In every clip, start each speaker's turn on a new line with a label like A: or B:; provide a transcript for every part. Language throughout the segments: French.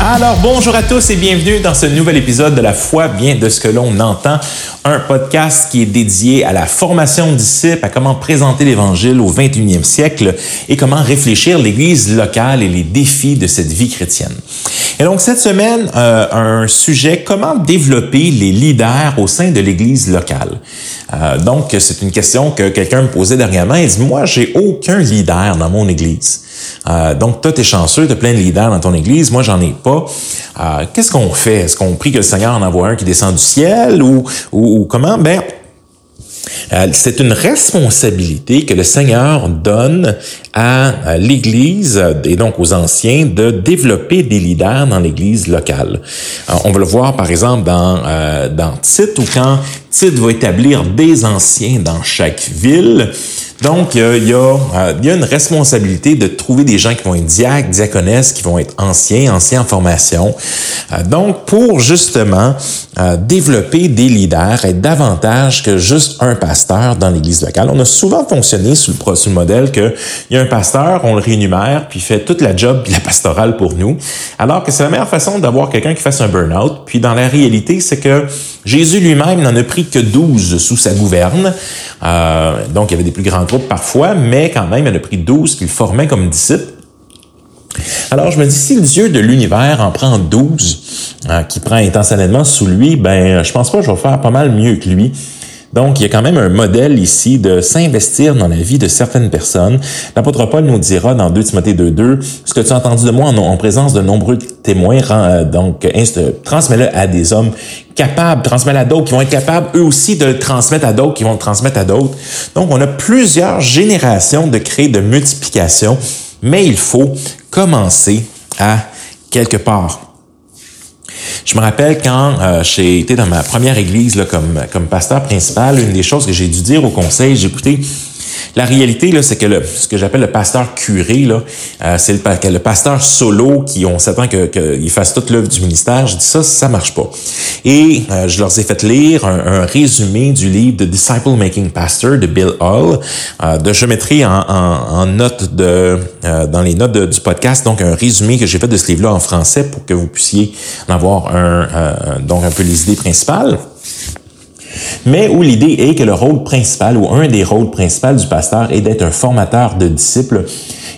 A: Alors bonjour à tous et bienvenue dans ce nouvel épisode de La foi vient de ce que l'on entend, un podcast qui est dédié à la formation de disciples, à comment présenter l'Évangile au 21e siècle et comment réfléchir l'Église locale et les défis de cette vie chrétienne. Et donc cette semaine, euh, un sujet, comment développer les leaders au sein de l'Église locale? Euh, donc c'est une question que quelqu'un me posait dernièrement. Il dit, moi, j'ai aucun leader dans mon Église. Euh, donc, toi, t'es chanceux, t'as plein de leaders dans ton église. Moi, j'en ai pas. Euh, qu'est-ce qu'on fait? Est-ce qu'on prie que le Seigneur en envoie un qui descend du ciel ou, ou, comment? Ben, euh, c'est une responsabilité que le Seigneur donne à l'Église et donc aux anciens de développer des leaders dans l'Église locale. on va le voir par exemple dans, dans Tite où quand Tite va établir des anciens dans chaque ville, donc, euh, il y, a, euh, une responsabilité de trouver des gens qui vont être diacres, diaconesses, qui vont être anciens, anciens en formation. Euh, donc, pour justement développer des leaders, être davantage que juste un pasteur dans l'Église locale. On a souvent fonctionné sur le, sur le modèle qu'il y a un pasteur, on le rémunère, puis il fait toute la job puis la pastorale pour nous. Alors que c'est la meilleure façon d'avoir quelqu'un qui fasse un burn-out. Puis dans la réalité, c'est que Jésus lui-même n'en a pris que 12 sous sa gouverne. donc, il y avait des plus grands parfois, mais quand même, il en a pris 12 qu'il formait comme disciples. Alors, je me dis, si le Dieu de l'univers en prend 12, hein, qui prend intentionnellement sous lui, ben, je pense pas que je vais faire pas mal mieux que lui. Donc, il y a quand même un modèle ici de s'investir dans la vie de certaines personnes. L'apôtre Paul nous dira dans 2 Timothée 2.2, ce que tu as entendu de moi en, présence de nombreux témoins, euh, donc transmets-le à des hommes capables, transmets-le à d'autres qui vont être capables eux aussi de le transmettre à d'autres qui vont le transmettre à d'autres. Donc, on a plusieurs générations de créer de multiplication, mais il faut commencer à quelque part. Je me rappelle quand euh, j'ai été dans ma première église là, comme, comme pasteur principal, une des choses que j'ai dû dire au conseil, j'ai écouté, la réalité, c'est que le, ce que j'appelle le pasteur curé, euh, c'est le, pasteur solo qui, on s'attend qu'il fasse toute l'œuvre du ministère. Je dis ça, ça marche pas. Et euh, je leur ai fait lire un, résumé du livre de Disciple Making Pastor de Bill Hall. Euh, de, je mettrai en, en, de, dans les notes du podcast, donc un résumé que j'ai fait de ce livre-là en français pour que vous puissiez en avoir un, donc un peu les idées principales mais où l'idée est que le rôle principal ou un des rôles principaux du pasteur est d'être un formateur de disciples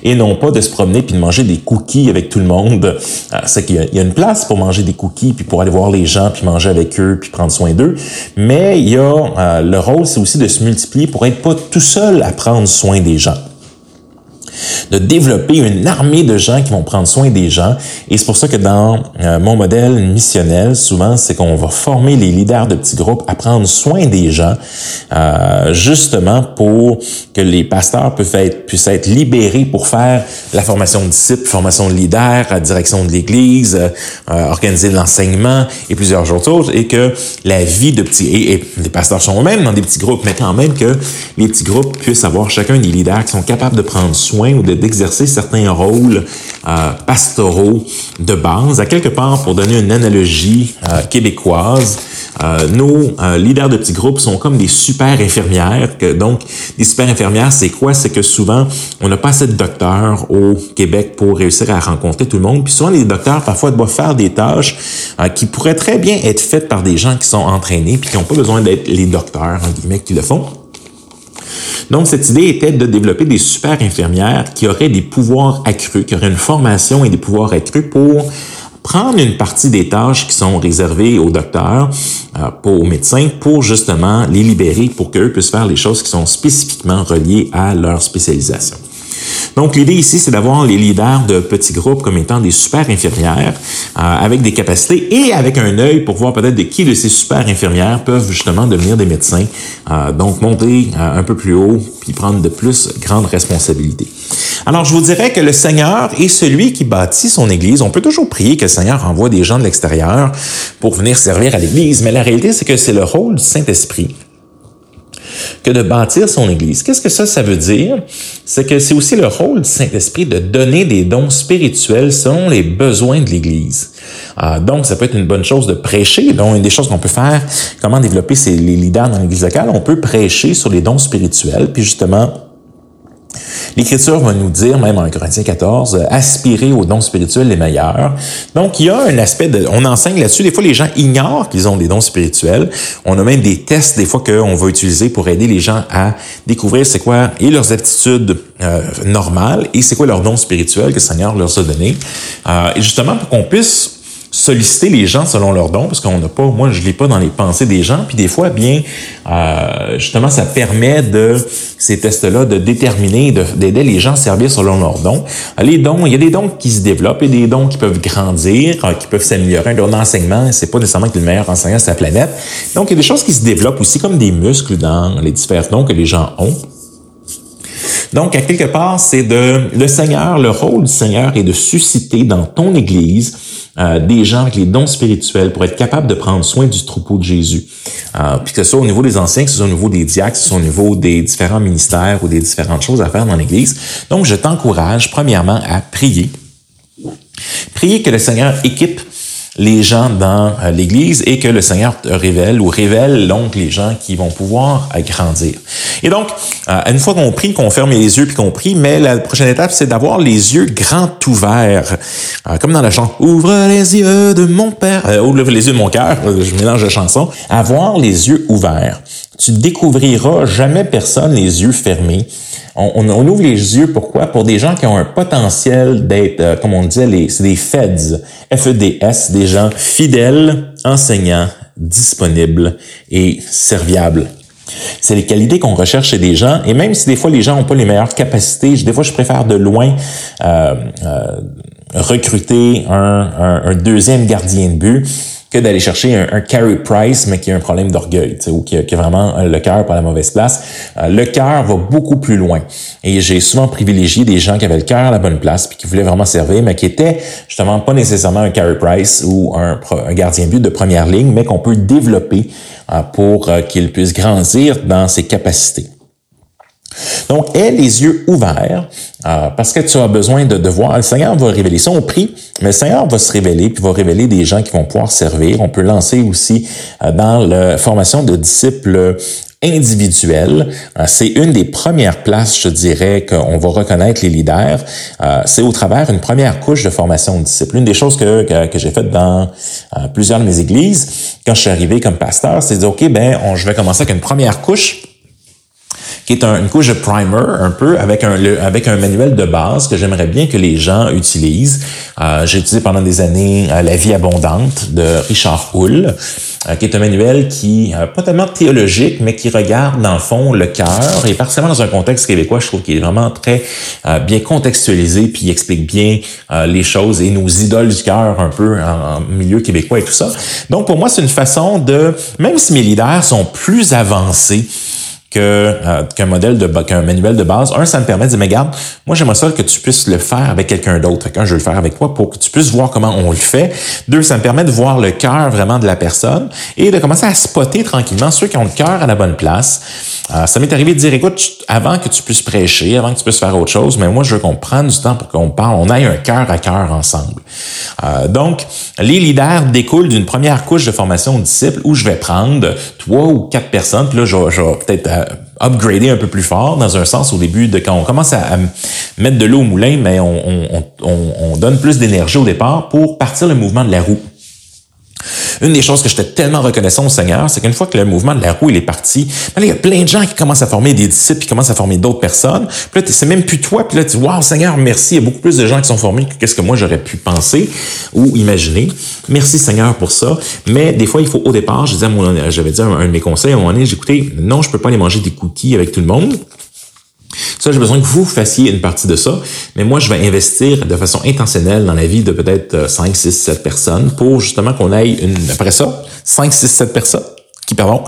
A: et non pas de se promener puis de manger des cookies avec tout le monde. Euh, c'est qu'il y a une place pour manger des cookies puis pour aller voir les gens puis manger avec eux puis prendre soin d'eux, mais il y a euh, le rôle c'est aussi de se multiplier pour être pas tout seul à prendre soin des gens de développer une armée de gens qui vont prendre soin des gens. Et c'est pour ça que dans euh, mon modèle missionnel, souvent, c'est qu'on va former les leaders de petits groupes à prendre soin des gens, euh, justement pour que les pasteurs puissent être, puissent être libérés pour faire la formation de disciples, formation de leaders, direction de l'Église, euh, organiser l'enseignement et plusieurs autres et que la vie de petits... Et, les pasteurs sont eux-mêmes dans des petits groupes, mais quand même que les petits groupes puissent avoir chacun des leaders qui sont capables de prendre soin ou d'exercer certains rôles euh, pastoraux de base. À quelque part, pour donner une analogie euh, québécoise, euh, nos leaders de petits groupes sont comme des super infirmières. Donc, des super infirmières, c'est quoi? C'est que souvent, on n'a pas assez de docteurs au Québec pour réussir à rencontrer tout le monde. Puis souvent, les docteurs, parfois, doivent faire des tâches qui pourraient très bien être faites par des gens qui sont entraînés puis qui n'ont pas besoin d'être les docteurs, en guillemets, qui le font. Donc, cette idée était de développer des super infirmières qui auraient des pouvoirs accrus, qui auraient une formation et des pouvoirs accrus pour prendre une partie des tâches qui sont réservées aux docteurs, euh, aux médecins, pour justement les libérer pour qu'eux puissent faire les choses qui sont spécifiquement reliées à leur spécialisation. Donc, l'idée ici, c'est d'avoir les leaders de petits groupes comme étant des super infirmières euh, avec des capacités et avec un œil pour voir peut-être de qui de ces super infirmières peuvent justement devenir des médecins. Euh, donc, monter euh, un peu plus haut puis prendre de plus grandes responsabilités. Alors, je vous dirais que le Seigneur est celui qui bâtit son Église. On peut toujours prier que le Seigneur envoie des gens de l'extérieur pour venir servir à l'Église, mais la réalité, c'est que c'est le rôle du Saint-Esprit que de bâtir son Église. Qu'est-ce que ça, ça veut dire? C'est que c'est aussi le rôle du Saint-Esprit de donner des dons spirituels selon les besoins de l'Église. Euh, donc, ça peut être une bonne chose de prêcher. Donc, une des choses qu'on peut faire, comment développer les leaders dans l'Église locale, on peut prêcher sur les dons spirituels, puis justement L'Écriture va nous dire, même en Corinthiens 14, euh, aspirer aux dons spirituels les meilleurs. Donc, il y a un aspect de, on enseigne là-dessus. Des fois, les gens ignorent qu'ils ont des dons spirituels. On a même des tests, des fois, qu'on va utiliser pour aider les gens à découvrir c'est quoi et leurs aptitudes euh, normales et c'est quoi leurs dons spirituels que le Seigneur leur a donnés. Euh, et justement, pour qu'on puisse solliciter les gens selon leurs dons, parce qu'on n'a pas, moi je l'ai pas dans les pensées des gens, puis des fois, bien, euh, justement, ça permet de ces tests-là de déterminer, d'aider les gens à servir selon leurs dons. Les dons, il y a des dons qui se développent et des dons qui peuvent grandir, euh, qui peuvent s'améliorer. Un enseignement, c'est pas nécessairement que le meilleur enseignant c'est la planète. Donc, il y a des choses qui se développent aussi comme des muscles dans les différents dons que les gens ont. Donc, à quelque part, c'est de le Seigneur, le rôle du Seigneur est de susciter dans ton Église euh, des gens avec les dons spirituels pour être capables de prendre soin du troupeau de Jésus. Euh, puis que ce soit au niveau des anciens, que ce soit au niveau des diacres, que au niveau des différents ministères ou des différentes choses à faire dans l'Église. Donc, je t'encourage premièrement à prier. Prier que le Seigneur équipe les gens dans euh, l'Église et que le Seigneur te révèle ou révèle donc les gens qui vont pouvoir grandir. Et donc, euh, une fois qu'on prie, qu'on ferme les yeux puis qu'on prie, mais la prochaine étape, c'est d'avoir les yeux grands ouverts, euh, comme dans la chanson Ouvre les yeux de mon père, ouvre les yeux de mon cœur, je mélange la chanson, avoir les yeux ouverts. Tu découvriras jamais personne les yeux fermés. On, on, ouvre les yeux, pourquoi? Pour des gens qui ont un potentiel d'être, euh, comme on disait, les, c'est des FEDS, F-E-D-S, des gens fidèles, enseignants, disponibles et serviables. C'est les qualités qu'on recherche chez des gens, et même si des fois les gens n'ont pas les meilleures capacités, des fois je préfère de loin euh, euh, recruter un, un, deuxième gardien de but que d'aller chercher un, un, Carey Price, mais qui a un problème d'orgueil, ou qui a, vraiment le cœur par la mauvaise place. Euh, le cœur va beaucoup plus loin. Et j'ai souvent privilégié des gens qui avaient le cœur à la bonne place, puis qui voulaient vraiment servir, mais qui étaient justement pas nécessairement un Carey Price ou un, un gardien but de première ligne, mais qu'on peut développer euh, pour euh, qu'il puisse grandir dans ses capacités. Donc, aie les yeux ouverts euh, parce que tu as besoin de, voir. Le Seigneur va révéler ça. On prie, mais le Seigneur va se révéler puis va révéler des gens qui vont pouvoir servir. On peut lancer aussi euh, dans la formation de disciples individuels. Euh, c'est une des premières places, je dirais, qu'on va reconnaître les leaders. c'est au travers une première couche de formation de disciples. Une des choses que, que, j'ai faites dans plusieurs de mes églises, quand je suis arrivé comme pasteur, c'est de dire, OK, ben, je vais commencer avec une première couche qui est une couche de primer un peu avec un, avec un manuel de base que j'aimerais bien que les gens utilisent. Euh, J'ai utilisé pendant des années euh, La vie abondante de Richard Hull, euh, qui est un manuel qui euh, pas tellement théologique, mais qui regarde dans le fond le cœur et particulièrement dans un contexte québécois, je trouve qu'il est vraiment très bien contextualisé puis il explique bien les choses et nos idoles du cœur un peu en, en milieu québécois et tout ça. Donc pour moi, c'est une façon de, même si mes leaders sont plus avancés, euh, qu'un modèle de qu'un manuel de base. Un, ça me permet de dire, mais garde, moi j'aimerais ça que tu puisses le faire avec quelqu'un d'autre. Quand je veux le faire avec toi pour que tu puisses voir comment on le fait. Deux, ça me permet de voir le cœur vraiment de la personne et de commencer à spotter tranquillement ceux qui ont le cœur à la bonne place. Euh, ça m'est arrivé de dire, écoute, avant que tu puisses prêcher, avant que tu puisses faire autre chose, mais moi je veux qu'on prenne du temps pour qu'on parle, on aille un cœur à cœur ensemble. Euh, donc, les leaders découlent d'une première couche de formation aux disciples où je vais prendre trois ou quatre personnes, puis là je vais peut-être upgrader un peu plus fort, dans un sens au début de quand on commence à, mettre de l'eau au moulin, mais on, on donne plus d'énergie au départ pour partir le mouvement de la roue. Une des choses que j'étais tellement reconnaissant au Seigneur, c'est qu'une fois que le mouvement de la roue est parti, ben il y a plein de gens qui commencent à former des disciples, qui commencent à former d'autres personnes. Puis là, c'est même plus toi. Puis là, tu dis, wow, Seigneur, merci. Il y a beaucoup plus de gens qui sont formés que qu'est-ce que moi j'aurais pu penser ou imaginer. Merci Seigneur pour ça. Mais des fois, il faut au départ, je disais, j'avais dit un, de mes conseils à un moment donné, écouté, non, je peux pas aller manger des cookies avec tout le monde. Ça, j'ai besoin que vous fassiez une partie de ça, mais moi, je vais investir de façon intentionnelle dans la vie de peut-être 5, 6, 7 personnes pour justement qu'on aille une, après ça, 5, 6, 7 personnes qui, pardon,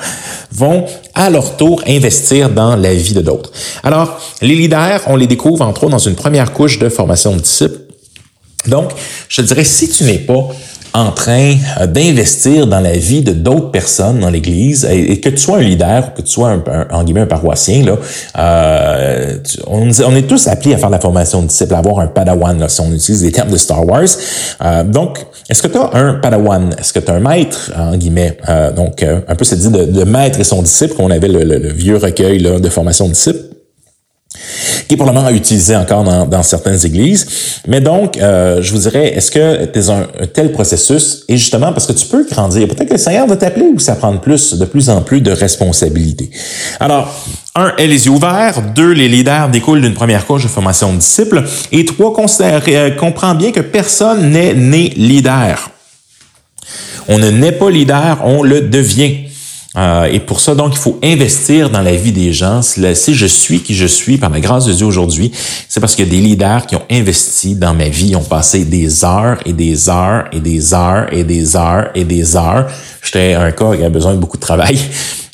A: vont à leur tour investir dans la vie de d'autres. Alors, les leaders, on les découvre entre autres dans une première couche de formation de disciples. Donc, je te dirais, si tu n'es pas
B: en train euh, d'investir dans la vie de d'autres personnes dans l'Église, et, que tu sois un leader, que tu sois un, en guillemets un paroissien, là, euh, on, est tous appelés à faire la formation de disciples, à avoir un padawan, là, si on utilise les termes de Star Wars. Euh, donc, est-ce que tu as un padawan? Est-ce que tu as un maître, en guillemets? Euh, donc, un peu cette idée de, maître et son disciple, qu'on avait le, le, vieux recueil là, de formation de disciples qui est probablement utilisé encore dans, certaines églises. Mais donc, euh, je vous dirais, est-ce que tu un, tel processus? Et justement, parce que tu peux grandir, peut-être que le Seigneur va t'appeler ou ça prend plus, de plus en plus de responsabilités. Alors, un, aie les yeux ouverts. Deux, les leaders découlent d'une première couche de formation de disciples. Et trois, euh, comprends bien que personne n'est né leader. On ne naît pas leader, on le devient. Euh, et pour ça, donc, il faut investir dans la vie des gens. Si je suis qui je suis, par la grâce de Dieu aujourd'hui, c'est parce qu'il y a des leaders qui ont investi dans ma vie, ont passé des heures et des heures et des heures et des heures et des heures. J'étais un cas qui a besoin de beaucoup de travail.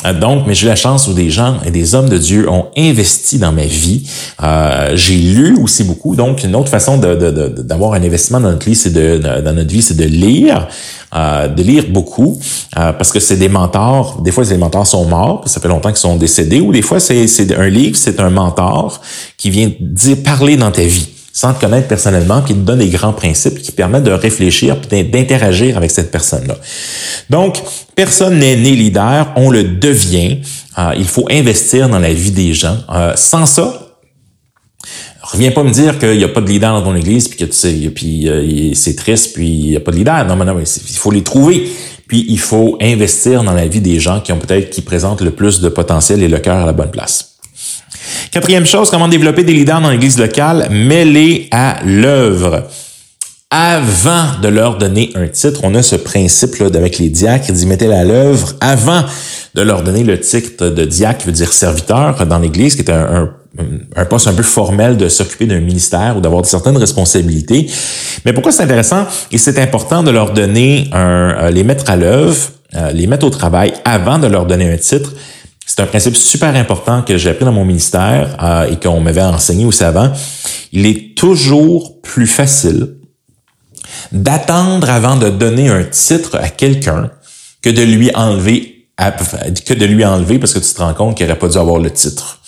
B: Euh, donc, mais j'ai la chance où des gens et des hommes de Dieu ont investi dans ma vie. Euh, j'ai lu aussi beaucoup. Donc, une autre façon d'avoir un investissement dans notre vie, c'est de, dans notre vie, c'est de lire. Euh, de lire beaucoup euh, parce que c'est des mentors. Des fois, les mentors sont morts, ça fait longtemps qu'ils sont décédés, ou des fois, c'est un livre, c'est un mentor qui vient dire parler dans ta vie sans te connaître personnellement, qui te donne des grands principes qui permettent de réfléchir, d'interagir avec cette personne-là. Donc, personne n'est né leader, on le devient. Euh, il faut investir dans la vie des gens. sans ça, reviens pas me dire qu'il n'y a pas de leader dans ton église, puis que tu sais, puis euh, c'est triste, puis il n'y a pas de leader. Non, mais non, il faut les trouver. Puis il faut investir dans la vie des gens qui ont peut-être, qui présentent le plus de potentiel et le cœur à la bonne place. Quatrième chose, comment développer des leaders dans l'église locale? Mets-les à l'œuvre. Avant de leur donner un titre, on a ce principe-là avec les diacres qui dit mettez-les à l'œuvre avant de leur donner le titre de diacre, qui veut dire serviteur dans l'Église, qui est un, un poste un peu formel de s'occuper d'un ministère ou d'avoir certaines responsabilités. Mais pourquoi c'est intéressant? Et c'est important de leur donner un, euh, les mettre à l'œuvre, euh, les mettre au travail avant de leur donner un titre. C'est un principe super important que j'ai appris dans mon ministère euh, et qu'on m'avait enseigné aussi avant. Il est toujours plus facile d'attendre avant de donner un titre à quelqu'un que de lui enlever que de lui enlever parce que tu te rends compte qu'il n'aurait pas dû avoir le titre.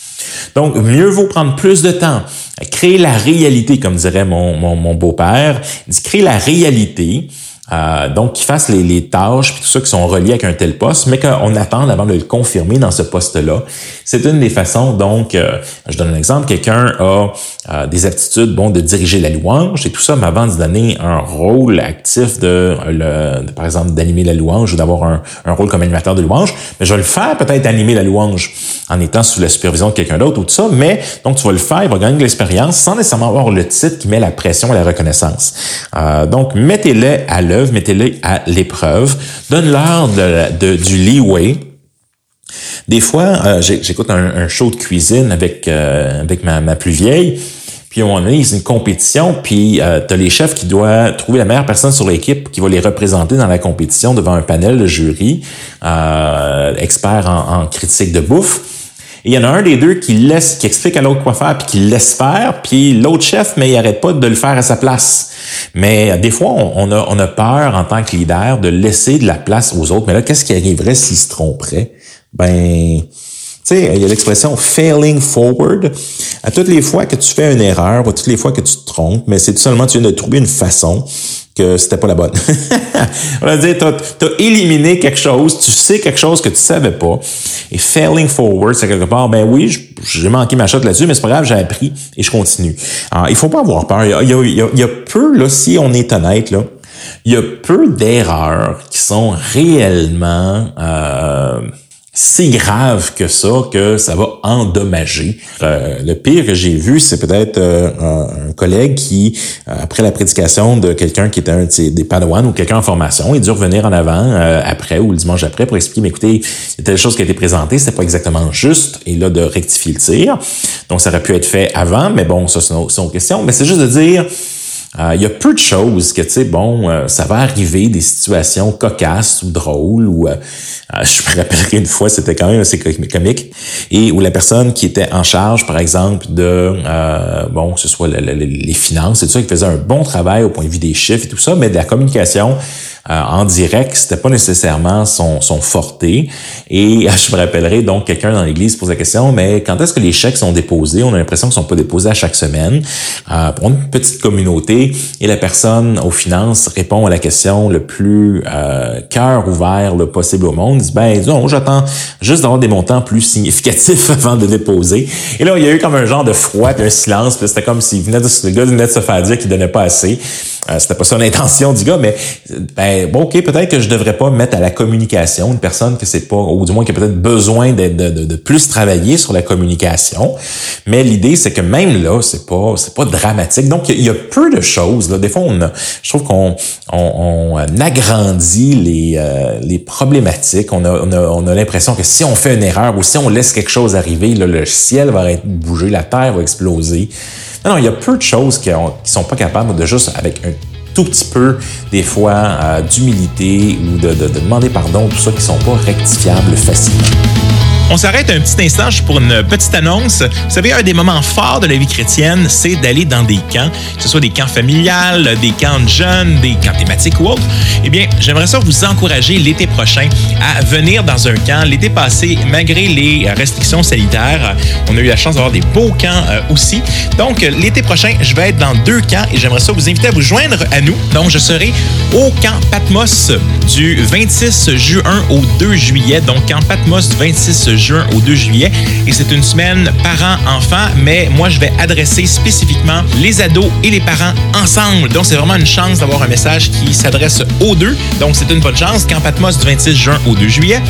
B: Donc, mieux vaut prendre plus de temps, créer la réalité, comme dirait mon, mon, mon beau-père, créer la réalité, euh, donc, qu'ils fassent les, les tâches puis tout ça qui sont reliés avec un tel poste, mais qu'on attende avant de le confirmer dans ce poste-là. C'est une des façons. Donc, euh, je donne un exemple. Quelqu'un a euh, des aptitudes, bon, de diriger la louange et tout ça, mais avant de donner un rôle actif de, le, par exemple, d'animer la louange ou d'avoir un, un, rôle comme animateur de louange, mais je vais le faire peut-être animer la louange en étant sous la supervision de quelqu'un d'autre ou tout ça. Mais donc, tu vas le faire, il va gagner de l'expérience sans nécessairement avoir le titre qui met la pression et la reconnaissance. donc, mettez-le à mettez-les à l'épreuve, donne-leur de, du leeway. Des fois, euh, j'écoute un, show de cuisine avec, euh, avec ma, plus vieille, puis on a une compétition, puis euh, tu as les chefs qui doivent trouver la meilleure personne sur l'équipe qui va les représenter dans la compétition devant un panel de jury, experts en critique de bouffe. Il y en a un des deux qui laisse, qui explique à l'autre quoi faire, puis qui laisse faire, puis l'autre chef, mais il arrête pas de le faire à sa place. Mais euh, des fois, on, a, on a peur en tant que leader de laisser de la place aux autres. Mais là, qu'est-ce qui arriverait s'ils se tromperaient? Ben, tu sais, il y a l'expression failing forward. À toutes les fois que tu fais une erreur, ou toutes les fois que tu te trompes, mais c'est tout simplement tu viens de trouver une façon que c'était pas la bonne. On va dire, t'as as éliminé quelque chose, tu sais quelque chose que tu savais pas. Et failing forward, c'est quelque part, ben oui, j'ai manqué ma shot là-dessus, mais c'est pas grave, j'ai appris et je continue. Alors, il faut pas avoir peur. Il y a, il y a, il y a peu, là, si on est honnête, là, il y a peu d'erreurs qui sont réellement euh, si grave que ça que ça va endommager. Euh, le pire que j'ai vu, c'est peut-être euh, un, collègue qui, euh, après la prédication de quelqu'un qui était un des padawans ou quelqu'un en formation, il dû revenir en avant après ou le dimanche après pour expliquer, mais écoutez, il y a telle chose qui a été présentée, c'était pas exactement juste, et là de rectifier le tir. Donc ça aurait pu être fait avant, mais bon, ça c'est une, une question. Mais c'est juste de dire euh, il y a peu de choses que, tu sais, bon, euh, ça va arriver, des situations cocasses ou drôles, ou euh, je me rappellerai une fois, c'était quand même assez comique, et où la personne qui était en charge, par exemple, de, bon, que ce soit les finances et tout ça, qui faisait un bon travail au point de vue des chiffres et tout ça, mais de la communication, en direct, c'était pas nécessairement son, son forté. Et je me rappellerai donc quelqu'un dans l'église pose la question, mais quand est-ce que les chèques sont déposés? On a l'impression qu'ils sont pas déposés à chaque semaine. Euh, pour une petite communauté, et la personne aux finances répond à la question le plus euh, cœur ouvert le possible au monde. Il dit, ben, disons, j'attends juste d'avoir des montants plus significatifs avant de déposer. Et là, il y a eu comme un genre de froid, un silence, puis c'était comme s'il venait de, le gars venait de se faire dire qu'il donnait pas assez. Euh, c'était pas ça l'intention du gars, mais ben bon, ok, peut-être que je devrais pas mettre à la communication une personne que c'est pas, ou du moins qui a peut-être besoin de, de, de, plus travailler sur la communication. Mais l'idée, c'est que même là, c'est pas, c'est pas dramatique. Donc il y, a peu de choses. Là. Des fois, on je trouve qu'on on, agrandit les, euh, les problématiques. On a, on a, on a l'impression que si on fait une erreur ou si on laisse quelque chose arriver, là, le ciel va être bougé, la terre va exploser. Non, non, il y a peu de choses qui, ont, qui sont pas capables de juste avec un tout petit peu, des fois, euh, d'humilité ou de, demander pardon, tout ça qui sont pas rectifiables facilement.
A: On s'arrête un petit instant pour une petite annonce. Vous savez, un des moments forts de la vie chrétienne, c'est d'aller dans des camps, que ce soit des camps familiales, des camps de jeunes, des camps thématiques ou autres. Eh bien, j'aimerais ça vous encourager l'été prochain à venir dans un camp. L'été passé, malgré les restrictions sanitaires, on a eu la chance d'avoir des beaux camps euh, aussi. Donc, l'été prochain, je vais être dans deux camps et j'aimerais ça vous inviter à vous joindre à nous. Donc, je serai au camp Patmos du 26 juin au 2 juillet. Donc, camp Patmos du 26 juin au 2 juillet. Et c'est une semaine parents-enfants, mais moi, je vais adresser spécifiquement les ados et les parents ensemble. Donc, c'est vraiment une chance d'avoir un message qui s'adresse aux deux. Donc, c'est une bonne chance. Camp Patmos du 26 juin au 2 juillet.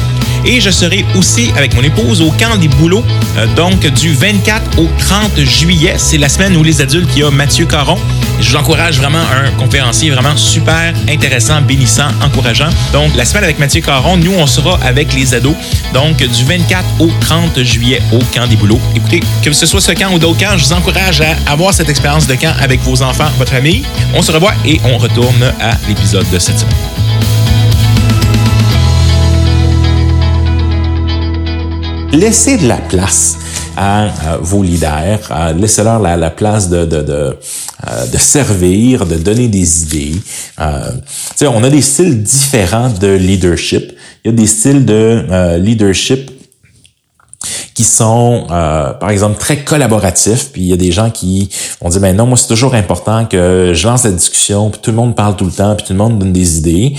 A: Et je serai aussi avec mon épouse au camp des boulots, euh, donc du 24 au 30 juillet. C'est la semaine où les adultes, il y a Mathieu Caron. Je vous encourage vraiment un conférencier vraiment super intéressant, bénissant, encourageant. Donc, la semaine avec Mathieu Caron, nous, on sera avec les ados. Donc, du 24 au 30 juillet au camp des boulots. Écoutez, que ce soit ce camp ou d'autres camps, je vous encourage à avoir cette expérience de camp avec vos enfants, votre famille. On se revoit et on retourne à l'épisode de cette semaine.
B: Laissez de la place à, vos leaders, laissez-leur la, place euh, de, servir, de donner des idées. Euh, on a des styles différents de leadership. Il y a des styles de euh, leadership qui sont, par exemple, très collaboratifs. Puis il y a des gens qui vont dire, ben non, moi c'est toujours important que je lance la discussion, puis tout le monde parle tout le temps, puis tout le monde donne des idées.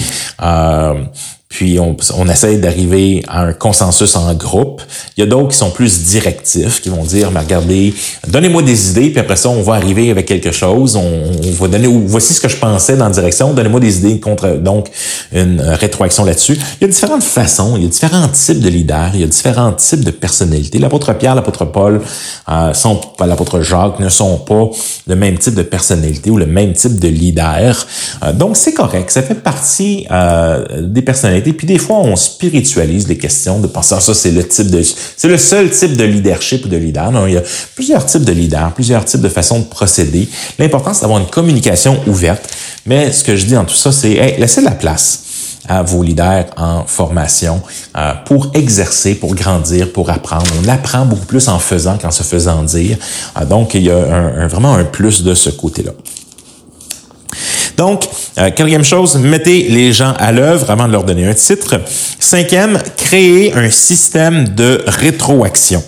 B: Puis on, on essaie d'arriver à un consensus en groupe. Il y a d'autres qui sont plus directifs, qui vont dire, mais regardez, donnez-moi des idées, puis après ça, on va arriver avec quelque chose. On, on va donner, voici ce que je pensais dans la direction, donnez-moi des idées contre, donc, une rétroaction là-dessus. Il y a différentes façons, il y a différents types de leaders, il y a différents types de personnalités. L'apôtre Pierre, l'apôtre Paul, euh, sont, l'apôtre Jacques ne sont pas le même type de personnalité ou le même type de leader. Euh, donc, c'est correct. Ça fait partie euh, des personnalités puis des fois, on spiritualise les questions de penser, ça, c'est le type de, c'est le seul type de leadership ou de leader. Non, il y a plusieurs types de leaders, plusieurs types de façons de procéder. L'important, c'est d'avoir une communication ouverte. Mais ce que je dis dans tout ça, c'est, hey, laissez de la place à vos leaders en formation euh, pour exercer, pour grandir, pour apprendre. On apprend beaucoup plus en faisant qu'en se faisant dire. Euh, donc, il y a un, vraiment un plus de ce côté-là. Donc, euh, quatrième chose, mettez les gens à l'œuvre avant de leur donner un titre. Cinquième, créez un système de rétroaction.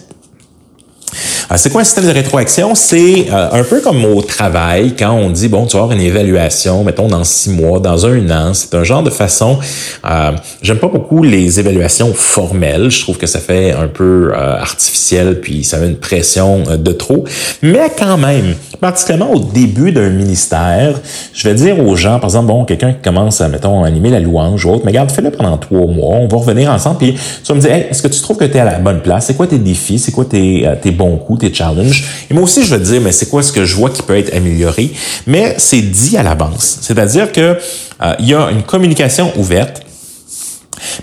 B: Euh, c'est quoi un système de rétroaction? C'est euh, un peu comme au travail, quand on dit, bon, tu vas avoir une évaluation, mettons, dans six mois, dans un an. C'est un genre de façon... Euh, J'aime pas beaucoup les évaluations formelles. Je trouve que ça fait un peu euh, artificiel, puis ça met une pression de trop. Mais quand même, particulièrement au début d'un ministère, je vais dire aux gens, par exemple, bon, quelqu'un qui commence à, mettons, animer la louange ou autre, mais regarde, fais-le pendant trois mois, on va revenir ensemble, puis tu vas me dire, hey, est-ce que tu trouves que tu es à la bonne place? C'est quoi tes défis? C'est quoi tes, tes bons coups? Tes challenges. Et moi aussi, je vais te dire, mais c'est quoi ce que je vois qui peut être amélioré? Mais c'est dit à l'avance. C'est-à-dire que euh, il y a une communication ouverte.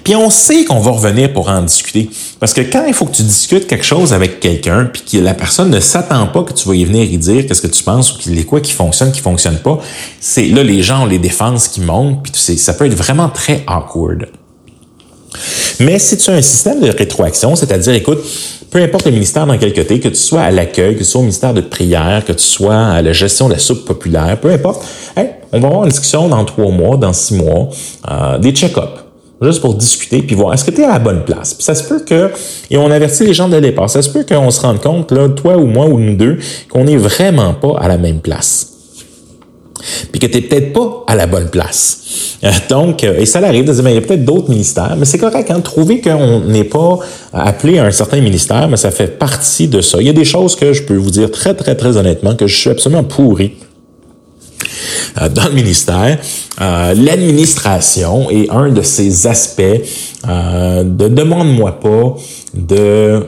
B: Puis on sait qu'on va revenir pour en discuter. Parce que quand il faut que tu discutes quelque chose avec quelqu'un, puis que la personne ne s'attend pas que tu vas y venir y dire qu'est-ce que tu penses ou qu'il est quoi qui fonctionne, qui fonctionne pas, c'est là les gens ont les défenses qui montent, puis ça peut être vraiment très awkward. Mais si tu as un système de rétroaction, c'est-à-dire, écoute, peu importe le ministère dans tu es, que tu sois à l'accueil, que tu sois au ministère de prière, que tu sois à la gestion de la soupe populaire, peu importe, on va avoir une discussion dans trois mois, dans six mois, euh, des check-ups juste pour discuter puis voir est-ce que tu es à la bonne place. Puis ça se peut que, et on avertit les gens de départ, ça se peut qu'on se rende compte, là, toi ou moi ou nous deux, qu'on n'est vraiment pas à la même place puis que tu n'es peut-être pas à la bonne place. Euh, donc, euh, et ça arrive de dire, mais il y a peut-être d'autres ministères, mais c'est correct, hein, trouver qu'on n'est pas appelé à un certain ministère, mais ça fait partie de ça. Il y a des choses que je peux vous dire très, très, très honnêtement, que je suis absolument pourri euh, dans le ministère. Euh, L'administration est un de ces aspects. Euh, de demande-moi pas de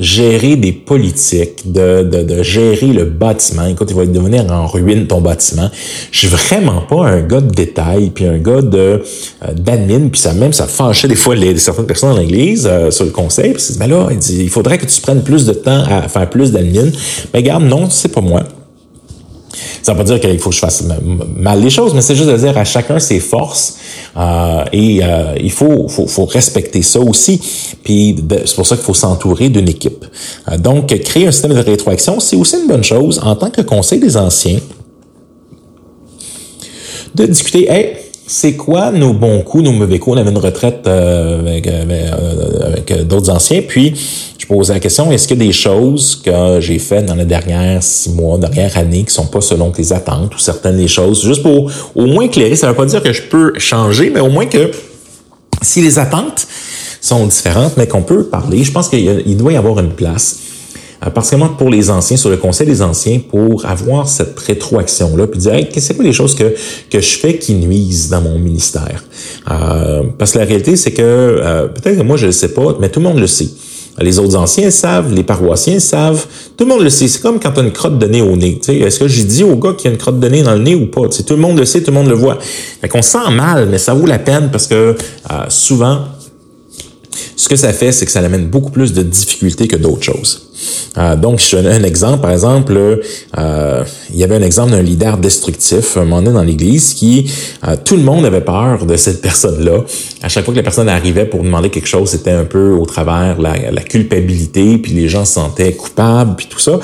B: gérer des politiques, de, de, gérer le bâtiment. Écoute, il va devenir en ruine ton bâtiment. Je suis vraiment pas un gars de détail, puis un gars de d'admin, puis ça même ça fâchait des fois les, certaines personnes dans l'Église sur le conseil. Puis mais là, il, dit, il faudrait que tu prennes plus de temps à faire plus d'admin. Mais regarde, non, c'est pas moi. Ça veut pas dire qu'il faut que je fasse mal les choses, mais c'est juste de dire à chacun ses forces euh, et euh, il faut, faut, faut, respecter ça aussi. Puis c'est pour ça qu'il faut s'entourer d'une équipe. Euh, donc, créer un système de rétroaction, c'est aussi une bonne chose en tant que conseil des anciens de discuter, hey, c'est quoi nos bons coups, nos mauvais coups? On avait une retraite euh, avec, euh, avec, d'autres anciens, puis posais la question, est-ce qu'il y a des choses que j'ai faites dans les dernières six mois, dernière année, qui sont pas selon tes attentes, ou certaines des choses, juste pour au moins éclairer, ça veut pas dire que je peux changer, mais au moins que si les attentes sont différentes, mais qu'on peut parler, je pense qu'il doit y avoir une place euh, particulièrement pour les anciens, sur le conseil des anciens, pour avoir cette rétroaction-là, puis dire, hey, c'est quoi les choses que, que je fais qui nuisent dans mon ministère? Euh, parce que la réalité, c'est que, euh, peut-être que moi, je ne le sais pas, mais tout le monde le sait. Les autres anciens savent, les paroissiens savent, tout le monde le sait. C'est comme quand tu as une crotte de nez au nez. Est-ce que j'ai dit au gars qu'il y a une crotte de nez dans le nez ou pas? T'sais, tout le monde le sait, tout le monde le voit. Fait qu'on sent mal, mais ça vaut la peine parce que souvent, ce que ça fait, c'est que ça amène beaucoup plus de difficultés que d'autres choses. Euh, donc, je donne un exemple. Par exemple, euh, il y avait un exemple d'un leader destructif, un moment donné dans l'Église, qui euh, tout le monde avait peur de cette personne-là. À chaque fois que la personne arrivait pour demander quelque chose, c'était un peu au travers la, la culpabilité, puis les gens se sentaient coupables, puis tout ça.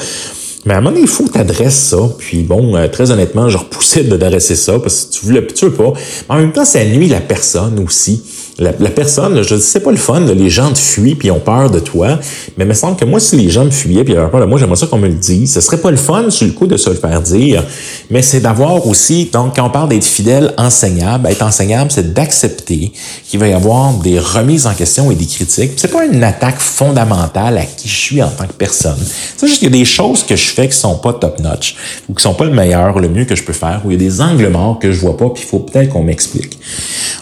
B: Mais à un moment donné, il faut que tu adresses ça. Puis bon, très honnêtement, je repoussais de d'adresser ça parce que tu voulais, tu veux pas. Mais en même temps, ça nuit la personne aussi la, personne, je sais pas le fun, les gens te fuient puis ont peur de toi, mais il me semble que moi, si les gens me fuyaient puis avaient peur de moi, j'aimerais ça qu'on me le dise. Ce serait pas le fun sur le coup de se le faire dire, mais c'est d'avoir aussi, donc quand on parle d'être fidèle, enseignable, être enseignable, c'est d'accepter qu'il va y avoir des remises en question et des critiques. C'est pas une attaque fondamentale à qui je suis en tant que personne. C'est juste qu'il y a des choses que je fais qui sont pas top-notch ou qui sont pas le meilleur, le mieux que je peux faire, ou il y a des angles morts que je vois pas puis il faut peut-être qu'on m'explique.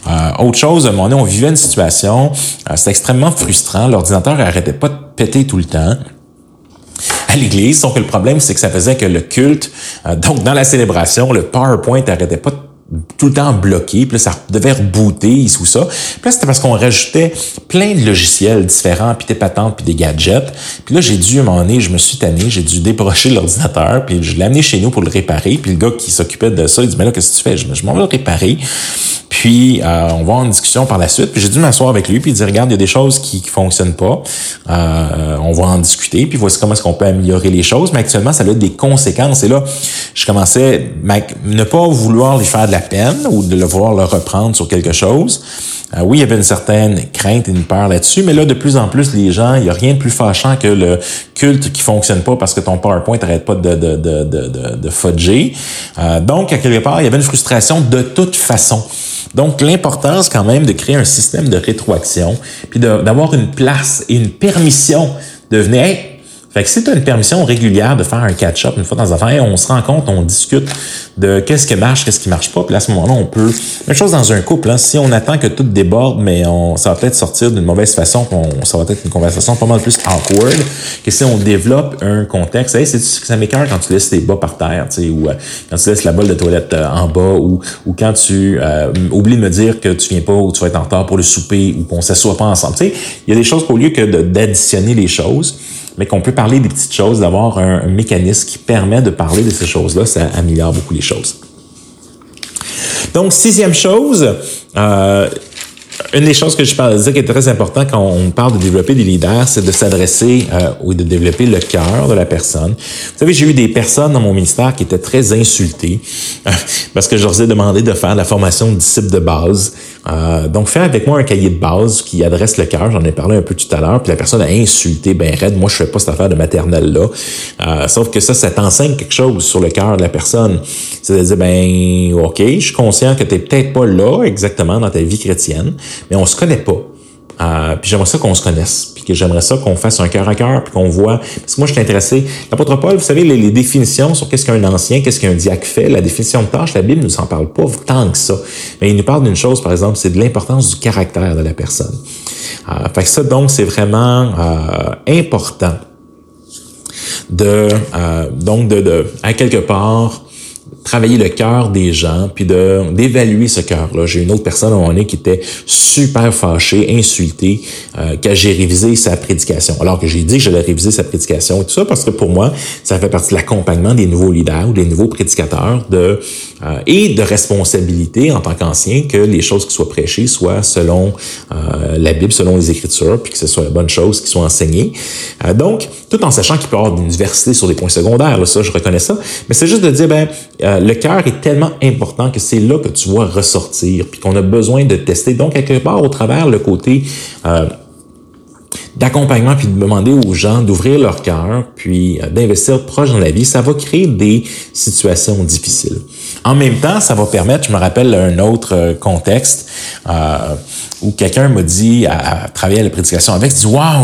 B: Euh, autre chose, à un moment donné, on vivait une situation, euh, c'était extrêmement frustrant. L'ordinateur arrêtait pas de péter tout le temps à l'église. Sauf que le problème, c'est que ça faisait que le culte, euh, donc dans la célébration, le PowerPoint arrêtait pas de tout le temps bloqué, puis là, ça devait rebooter sous ça. Puis là, c'était parce qu'on rajoutait plein de logiciels différents, puis des patentes, puis des gadgets. Puis là, j'ai dû, à je me suis tanné, j'ai dû débrocher l'ordinateur, puis je l'ai amené chez nous pour le réparer. Puis le gars qui s'occupait de ça, il dit, mais là, qu'est-ce que tu fais? Je, m'en vais le réparer. Puis, euh, on va en discussion par la suite. Puis j'ai dû m'asseoir avec lui, puis dire, regarde, il y a des choses qui, qui fonctionnent pas. Euh, on va en discuter, puis voici comment est-ce qu'on peut améliorer les choses. Mais actuellement, ça a des conséquences. Et là, je commençais à ne pas vouloir lui faire de la peine ou de le voir le reprendre sur quelque chose. Euh, oui, il y avait une certaine crainte et une peur là-dessus, mais là, de plus en plus, les gens, il n'y a rien de plus fâchant que le culte qui fonctionne pas parce que ton PowerPoint n'arrête pas de, de, de, de, de fudger. Euh, donc, à quelque part, il y avait une frustration de toute façon. Donc, l'importance quand même de créer un système de rétroaction, puis d'avoir une place et une permission de venir, fait que si tu as une permission régulière de faire un catch-up une fois dans un on se rend compte, on discute de qu'est-ce qui marche, qu'est-ce qui marche pas, puis à ce moment-là, on peut... Même chose dans un couple, hein, si on attend que tout déborde, mais on, ça va peut-être sortir d'une mauvaise façon, on, ça va être une conversation pas mal plus awkward que si on développe un contexte. Hey, c'est ça m'écœure quand tu laisses tes bas par terre, tu sais, ou euh, quand tu laisses la bolle de toilette euh, en bas, ou, ou quand tu euh, oublies de me dire que tu viens pas ou tu vas être en retard pour le souper, ou qu'on s'assoit pas ensemble. Tu sais, il y a des choses qu'au lieu que d'additionner les choses, mais qu'on peut parler des petites choses, d'avoir un, mécanisme qui permet de parler de ces choses-là, ça améliore beaucoup les choses. Donc, sixième chose, euh, une des choses que je parle de dire qui est très important quand on parle de développer des leaders, c'est de s'adresser euh, ou de développer le cœur de la personne. Vous savez, j'ai eu des personnes dans mon ministère qui étaient très insultées parce que je leur ai demandé de faire la formation de disciples de base. Euh, donc, faire avec moi un cahier de base qui adresse le cœur. J'en ai parlé un peu tout à l'heure. Puis la personne a insulté ben raide. Moi, je fais pas cette affaire de maternelle là. Euh, sauf que ça, ça t'enseigne quelque chose sur le cœur de la personne. C'est de dire ben, ok, je suis conscient que t'es peut-être pas là exactement dans ta vie chrétienne mais on se connaît pas. Euh, puis j'aimerais ça qu'on se connaisse, puis que j'aimerais ça qu'on fasse un cœur à cœur, puis qu'on voit. Parce que moi, je suis intéressé. L'apôtre Paul, vous savez, les, définitions sur qu'est-ce qu'un ancien, qu'est-ce qu'un diacre fait, la définition de tâche, la Bible ne nous en parle pas tant que ça. Mais il nous parle d'une chose, par exemple, c'est de l'importance du caractère de la personne. Euh, fait que ça, donc, c'est vraiment euh, important de, euh, donc, de, de, à quelque part, travailler le cœur des gens, puis de d'évaluer ce cœur-là. J'ai une autre personne à un qui était super fâchée, insultée, euh, quand j'ai révisé sa prédication. Alors que j'ai dit que j'allais réviser sa prédication et tout ça, parce que pour moi, ça fait partie de l'accompagnement des nouveaux leaders ou des nouveaux prédicateurs de euh, et de responsabilité en tant qu'ancien que les choses qui soient prêchées soient selon euh, la Bible, selon les Écritures, puis que ce soit la bonne chose qui soit enseignées. Euh, donc, tout en sachant qu'il peut y avoir une université sur des points secondaires, là, ça, je reconnais ça, mais c'est juste de dire, ben, euh, le cœur est tellement important que c'est là que tu vois ressortir, puis qu'on a besoin de tester. Donc, quelque part, au travers le côté euh, d'accompagnement, puis de demander aux gens d'ouvrir leur cœur, puis d'investir proche dans la vie, ça va créer des situations difficiles. En même temps, ça va permettre, je me rappelle un autre contexte, où quelqu'un m'a dit, à, travailler à la prédication avec,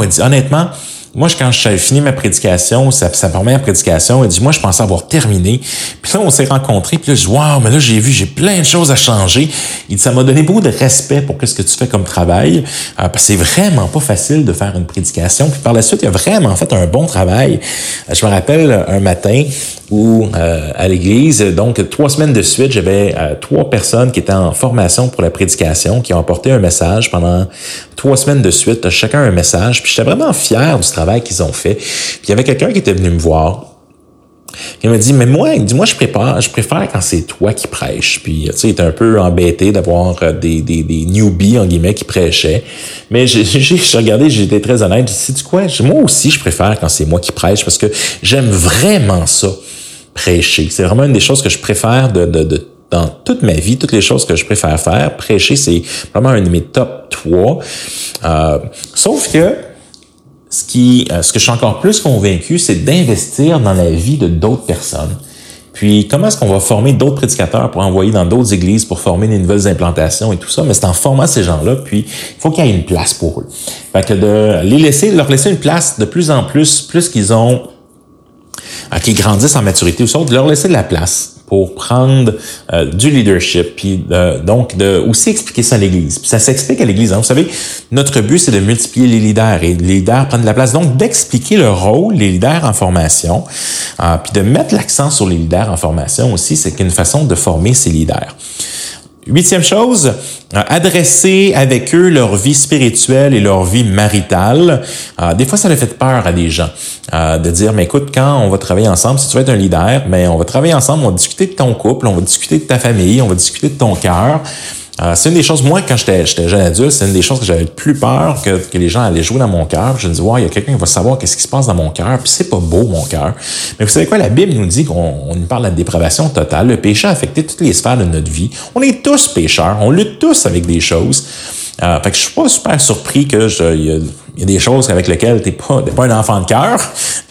B: dit, honnêtement, moi, quand j'avais fini ma prédication, sa, sa première prédication, elle dit, moi, je pensais avoir terminé. Puis là, on s'est rencontrés, puis là, je dis, wow, mais là, j'ai vu, j'ai plein de choses à changer. Il dit, ça m'a donné beaucoup de respect pour ce que tu fais comme travail. Euh, parce que c'est vraiment pas facile de faire une prédication. Puis par la suite, il a vraiment fait un bon travail. Euh, je me rappelle un matin où, euh, à l'église, donc trois semaines de suite, j'avais trois personnes qui étaient en formation pour la prédication, qui ont apporté un message pendant trois semaines de suite, chacun un message. Puis j'étais vraiment fier du travail qu'ils ont fait. Puis il y avait quelqu'un qui était venu me voir. Il m'a dit, mais moi, il dit, moi, je prépare, je préfère quand c'est toi qui prêches. Puis, tu sais, il était un peu embêté d'avoir euh, des, des, des newbies, en guillemets, qui prêchaient. Mais j'ai regardé, j'étais très honnête. J'ai dit, quoi? Moi aussi, je préfère quand c'est moi qui prêche parce que j'aime vraiment ça, prêcher. C'est vraiment une des choses que je préfère de, de dans toute ma vie, toutes les choses que je préfère faire, prêcher, c'est vraiment un de mes top 3. Euh, sauf que ce qui, euh, ce que je suis encore plus convaincu, c'est d'investir dans la vie de d'autres personnes. Puis comment est-ce qu'on va former d'autres prédicateurs pour envoyer dans d'autres églises pour former des nouvelles implantations et tout ça, mais c'est en formant ces gens-là, puis il faut qu'il y ait une place pour eux. Fait que de les laisser, leur laisser une place de plus en plus, plus qu'ils ont, qu'ils grandissent en maturité ou de leur laisser de la place pour prendre euh, du leadership, puis euh, donc de aussi expliquer ça à l'Église. Puis ça s'explique à l'Église. Hein. Vous savez, notre but, c'est de multiplier les leaders et les leaders prennent de la place. Donc, d'expliquer le rôle des leaders en formation, euh, puis de mettre l'accent sur les leaders en formation aussi, c'est une façon de former ces leaders. Huitième chose, adresser avec eux leur vie spirituelle et leur vie maritale. Euh, des fois, ça a fait peur à des gens euh, de dire, mais écoute, quand on va travailler ensemble, si tu veux être un leader, mais on va travailler ensemble, on va discuter de ton couple, on va discuter de ta famille, on va discuter de ton cœur. Euh, c'est une des choses, moi, quand j'étais jeune adulte, c'est une des choses que j'avais le plus peur que, que les gens allaient jouer dans mon cœur. Je me dis, ouais, il y a quelqu'un qui va savoir qu'est-ce qui se passe dans mon cœur, puis c'est pas beau, mon cœur. Mais vous savez quoi, la Bible nous dit qu'on nous parle de la dépravation totale. Le péché a affecté toutes les sphères de notre vie. On est tous pécheurs, on lutte tous avec des choses. Euh, fait que je suis pas super surpris que il y, a des choses avec lesquelles t'es pas, pas un enfant de cœur.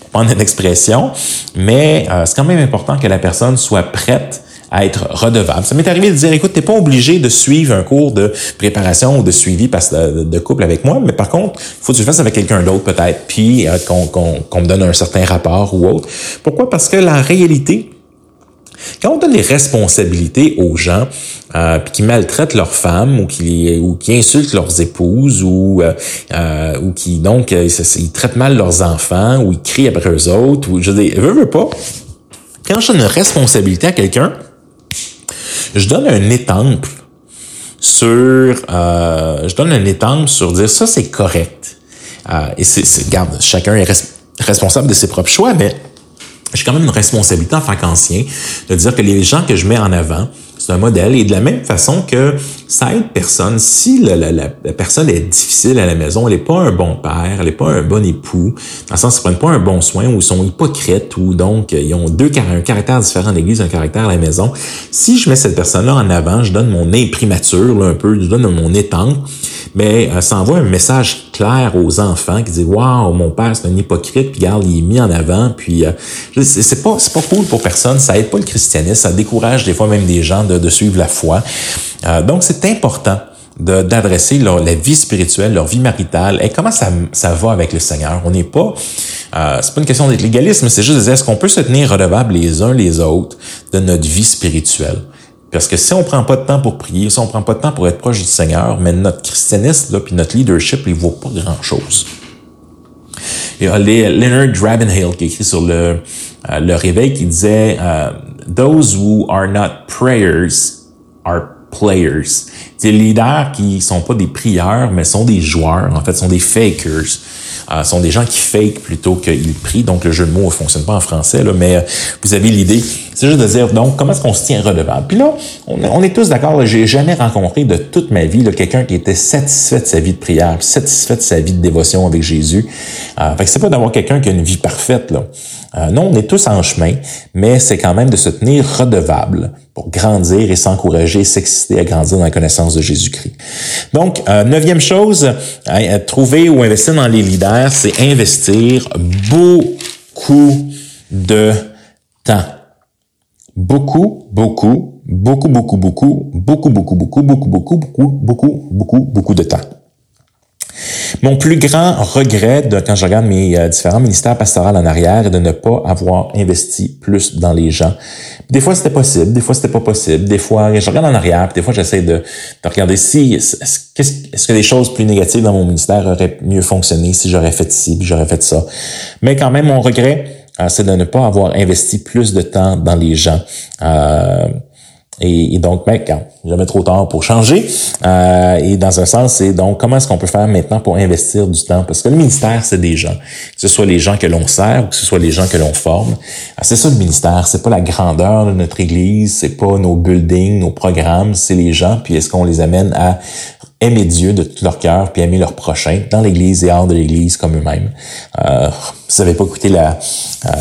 B: Pour prendre une expression, mais euh, c'est quand même important que la personne soit prête à être redevable. Ça m'est arrivé de dire, écoute, t'es pas obligé de suivre un cours de préparation ou de suivi de couple avec moi, mais par contre, faut que tu le fasses avec quelqu'un d'autre peut-être, puis euh, qu'on me donne un certain rapport ou autre. Pourquoi? Parce que la réalité, quand on donne les responsabilités aux gens euh, qui maltraitent leurs femmes ou qui ou qui insultent leurs épouses ou euh, euh ou qui donc euh, ils, traitent mal leurs enfants ou ils crient après eux autres ou je dis veux, veux pas quand je donne une responsabilité à quelqu'un je donne un étample sur, euh, je donne un étample sur dire ça c'est correct. Euh, et c'est, garde, chacun est responsable de ses propres choix, mais j'ai quand même une responsabilité en tant qu'ancien de dire que les gens que je mets en avant, c'est un modèle. Et de la même façon que ça aide personne. Si la, la, la, personne est difficile à la maison, elle n'est pas un bon père, elle n'est pas un bon époux, dans le sens qu'ils prennent pas un bon soin ou ils sont hypocrites ou donc ils ont deux un caractère différent à l'église, un caractère à la maison. Si je mets cette personne-là en avant, je donne mon imprimature là, un peu, je donne mon étang, mais euh, ça envoie un message clair aux enfants qui dit waouh mon père c'est un hypocrite puis regarde il est mis en avant puis euh, c'est pas c'est pas cool pour personne ça aide pas le christianisme ça décourage des fois même des gens de, de suivre la foi euh, donc c'est important d'adresser la vie spirituelle, leur vie maritale, et comment ça, ça va avec le Seigneur. On n'est pas, euh, c'est pas une question d'être légaliste, mais c'est juste de dire est-ce qu'on peut se tenir redevables les uns les autres de notre vie spirituelle? Parce que si on prend pas de temps pour prier, si on prend pas de temps pour être proche du Seigneur, mais notre christianisme, là, puis notre leadership, il vaut pas grand-chose. Il y a Leonard Ravenhill qui écrit sur le, euh, le réveil qui disait euh, Those who are not prayers are players. Les leaders qui sont pas des prieurs, mais sont des joueurs, en fait, sont des fakers. Euh, sont des gens qui fake plutôt qu'ils prient. Donc, le jeu de mots ne fonctionne pas en français, là, mais euh, vous avez l'idée. C'est juste de dire, donc, comment est-ce qu'on se tient redevable? Puis là, on, est tous d'accord, j'ai jamais rencontré de toute ma vie quelqu'un qui était satisfait de sa vie de prière, satisfait de sa vie de dévotion avec Jésus. Euh, fait que c'est pas d'avoir quelqu'un qui a une vie parfaite, là. Euh, non, on est tous en chemin, mais c'est quand même de se tenir redevable pour grandir et s'encourager, s'exciter à grandir dans la connaissance de Jésus-Christ. Donc, euh, neuvième chose, hein, trouver ou investir dans les leaders, c'est investir beaucoup de temps. Beaucoup, beaucoup, beaucoup, beaucoup, beaucoup, beaucoup, beaucoup, beaucoup, beaucoup, beaucoup, beaucoup, beaucoup, beaucoup de temps. Mon plus grand regret de, quand je regarde mes euh, différents ministères pastoraux en arrière est de ne pas avoir investi plus dans les gens. Des fois, c'était possible, des fois, c'était pas possible. Des fois, je regarde en arrière, puis des fois, j'essaie de, de, regarder si, est-ce que des choses plus négatives dans mon ministère auraient mieux fonctionné si j'aurais fait ci, puis j'aurais fait ça. Mais quand même, mon regret, euh, c'est de ne pas avoir investi plus de temps dans les gens. Euh, et, donc, mec, ben, jamais trop tard pour changer. Euh, et dans un sens, c'est donc comment est-ce qu'on peut faire maintenant pour investir du temps? Parce que le ministère, c'est des gens. Que ce soit les gens que l'on sert ou que ce soit les gens que l'on forme. Ah, c'est ça le ministère. C'est pas la grandeur de notre église, c'est pas nos buildings, nos programmes, c'est les gens. Puis est-ce qu'on les amène à aimer Dieu de tout leur cœur, puis aimer leur prochain dans l'Église et hors de l'Église comme eux-mêmes. Euh, si vous n'avez pas écouté euh,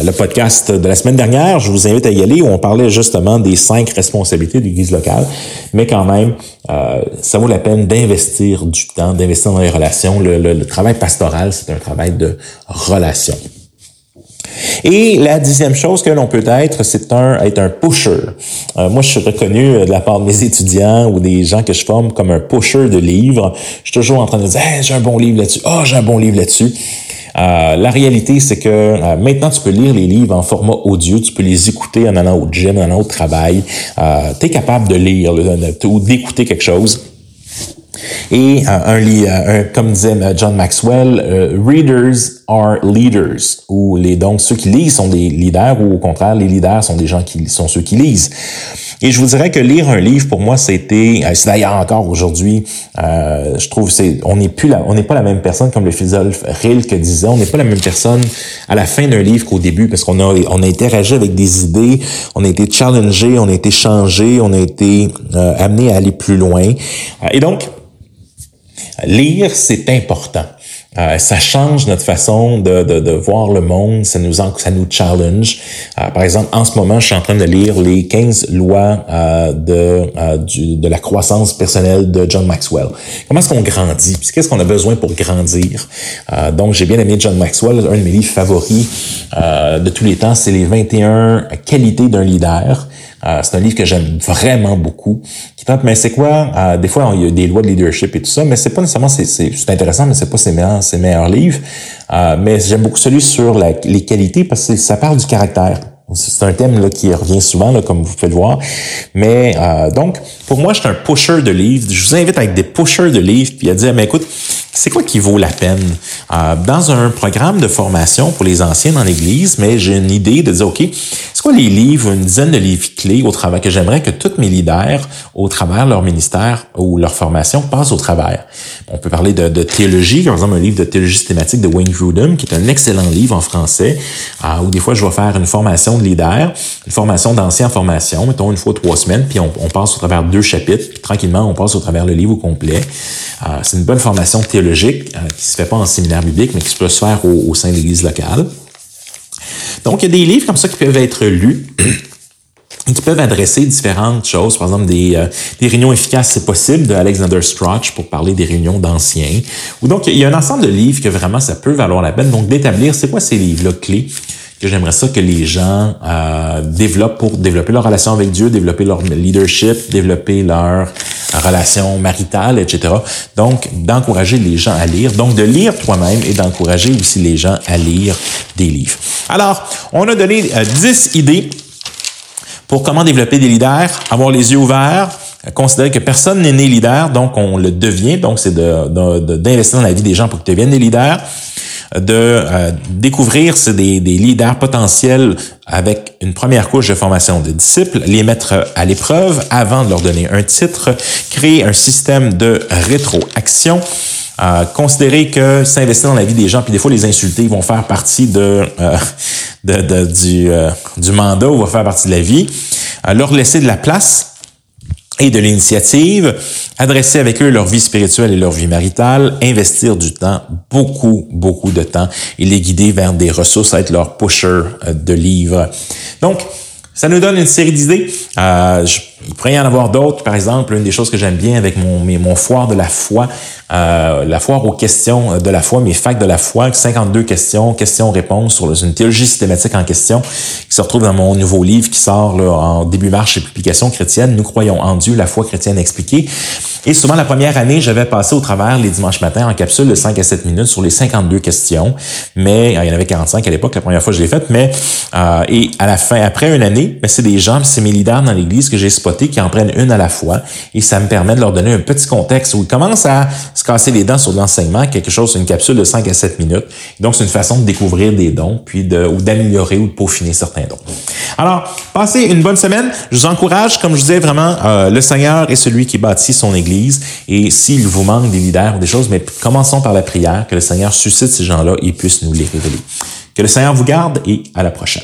B: le podcast de la semaine dernière, je vous invite à y aller où on parlait justement des cinq responsabilités de l'Église locale. Mais quand même, euh, ça vaut la peine d'investir du temps, d'investir dans les relations. Le, le travail pastoral, c'est un travail de relation. Et la dixième chose que l'on peut être, c'est un, être un pusher. Euh, moi, je suis reconnu euh, de la part de mes étudiants ou des gens que je forme comme un pusher de livres. Je suis toujours en train de dire, j'ai un bon livre là-dessus. oh, j'ai un bon livre là-dessus. Euh, la réalité, c'est que maintenant, tu peux lire les livres en format audio, tu peux les écouter en allant au gym, en allant au travail. tu es capable de lire ou d'écouter quelque chose. Et euh, un, euh, un, comme disait euh, John Maxwell, readers are leaders, ou les donc ceux qui lisent sont des leaders, ou au contraire, les leaders sont des gens qui sont ceux qui lisent. Et je vous dirais que lire un livre pour moi, c'était, c'est d'ailleurs encore aujourd'hui, euh, je trouve c'est, on n'est plus là, on n'est pas la même personne comme le philosophe Rilke disait, on n'est pas la même personne à la fin d'un livre qu'au début parce qu'on a on a interagi avec des idées, on a été challengé, on a été changé, on a été euh, amené à aller plus loin. Et donc Lire, c'est important. Euh, ça change notre façon de, de, de, voir le monde, ça nous, ça nous challenge. Euh, par exemple, en ce moment, je suis en train de lire les 15 lois euh, de, euh, du, de la croissance personnelle de John Maxwell. Comment est-ce qu'on grandit? Puis qu'est-ce qu'on a besoin pour grandir? Euh, donc, j'ai bien aimé John Maxwell. Un de mes livres favoris de tous les temps, c'est les 21 qualités d'un leader. Euh, c'est un livre que j'aime vraiment beaucoup. Qui tente, mais c'est quoi euh, Des fois, il y a des lois de leadership et tout ça, mais c'est pas nécessairement c'est, c'est, intéressant, mais c'est pas ses meilleurs, ses meilleurs livres. Euh, mais j'aime beaucoup celui sur la, les qualités parce que ça parle du caractère. C'est un thème là, qui revient souvent, là, comme vous pouvez le voir. Mais donc, pour moi, je suis un pusher de livres. Je vous invite avec des pushers de livres, puis à dire, mais écoute, c'est quoi qui vaut la peine? dans un programme de formation pour les anciens dans l'Église, mais j'ai une idée de dire, OK, les livres, une dizaine de livres clés au travail que j'aimerais que tous mes leaders, au travers leur ministère ou leur formation, passent au travers. On peut parler de, théologie, par exemple un livre de théologie systématique de Wayne Grudem, qui est un excellent livre en français, euh, où des fois je vais faire une formation de leader, une formation d'ancien en formation, mettons une fois trois semaines, puis on, passe au travers deux chapitres, puis tranquillement on passe au travers le livre au complet. Euh, c'est une bonne formation théologique euh, qui se fait pas en séminaire biblique, mais qui peut se faire au sein de l'Église locale. Donc, il y a des livres comme ça qui peuvent être lus et qui peuvent adresser différentes choses. Par exemple, des, euh, réunions efficaces, c'est possible, de Alexander Strach pour parler des réunions d'anciens. Ou donc, il y a un ensemble de livres que vraiment ça peut valoir la peine. Donc, d'établir, c'est quoi ces livres-là clés que j'aimerais ça que les gens euh, développent pour développer leur relation avec Dieu, développer leur leadership, développer leur relation maritale, etc. Donc, d'encourager les gens à lire, donc de lire toi-même et d'encourager aussi les gens à lire des livres. Alors, on a donné euh, 10 idées pour comment développer des leaders, avoir les yeux ouverts, considérer que personne n'est né leader, donc on le devient, donc c'est d'investir de, de, dans la vie des gens pour qu'ils deviennent des leaders de euh, découvrir des, des, leaders potentiels avec une première couche de formation de disciples, les mettre à l'épreuve avant de leur donner un titre, créer un système de rétroaction, euh, considérer que s'investir dans la vie des gens, puis des fois les insulter, vont faire partie de, euh, de, de du, euh, du mandat ou vont faire partie de la vie, leur laisser de la place et de l'initiative, adresser avec eux leur vie spirituelle et leur vie maritale, investir du temps, beaucoup, beaucoup de temps, et les guider vers des ressources, être leur pusher euh, de livres. Donc, ça nous donne une série d'idées. Euh, il pourrait y en avoir d'autres. Par exemple, une des choses que j'aime bien avec mon, mon foire de la foi, euh, la foire aux questions de la foi, mes facs de la foi, 52 questions, questions-réponses sur une théologie systématique en question, qui se retrouve dans mon nouveau livre qui sort là, en début mars chez Publication chrétienne. Nous croyons en Dieu, la foi chrétienne expliquée. Et souvent, la première année, j'avais passé au travers les dimanches matins en capsule de 5 à 7 minutes sur les 52 questions. Mais il y en avait 45 à l'époque, la première fois que je l'ai faite. Mais euh, et à la fin, après une année, ben, c'est des gens, c'est mes leaders dans l'Église que j'ai qui en prennent une à la fois. Et ça me permet de leur donner un petit contexte où ils commencent à se casser les dents sur l'enseignement, quelque chose, une capsule de 5 à 7 minutes. Donc, c'est une façon de découvrir des dons, puis de, ou d'améliorer ou de peaufiner certains dons. Alors, passez une bonne semaine. Je vous encourage, comme je disais vraiment, euh, le Seigneur est celui qui bâtit son Église. Et s'il vous manque des leaders ou des choses, mais commençons par la prière, que le Seigneur suscite ces gens-là et puisse nous les révéler. Que le Seigneur vous garde et à la prochaine.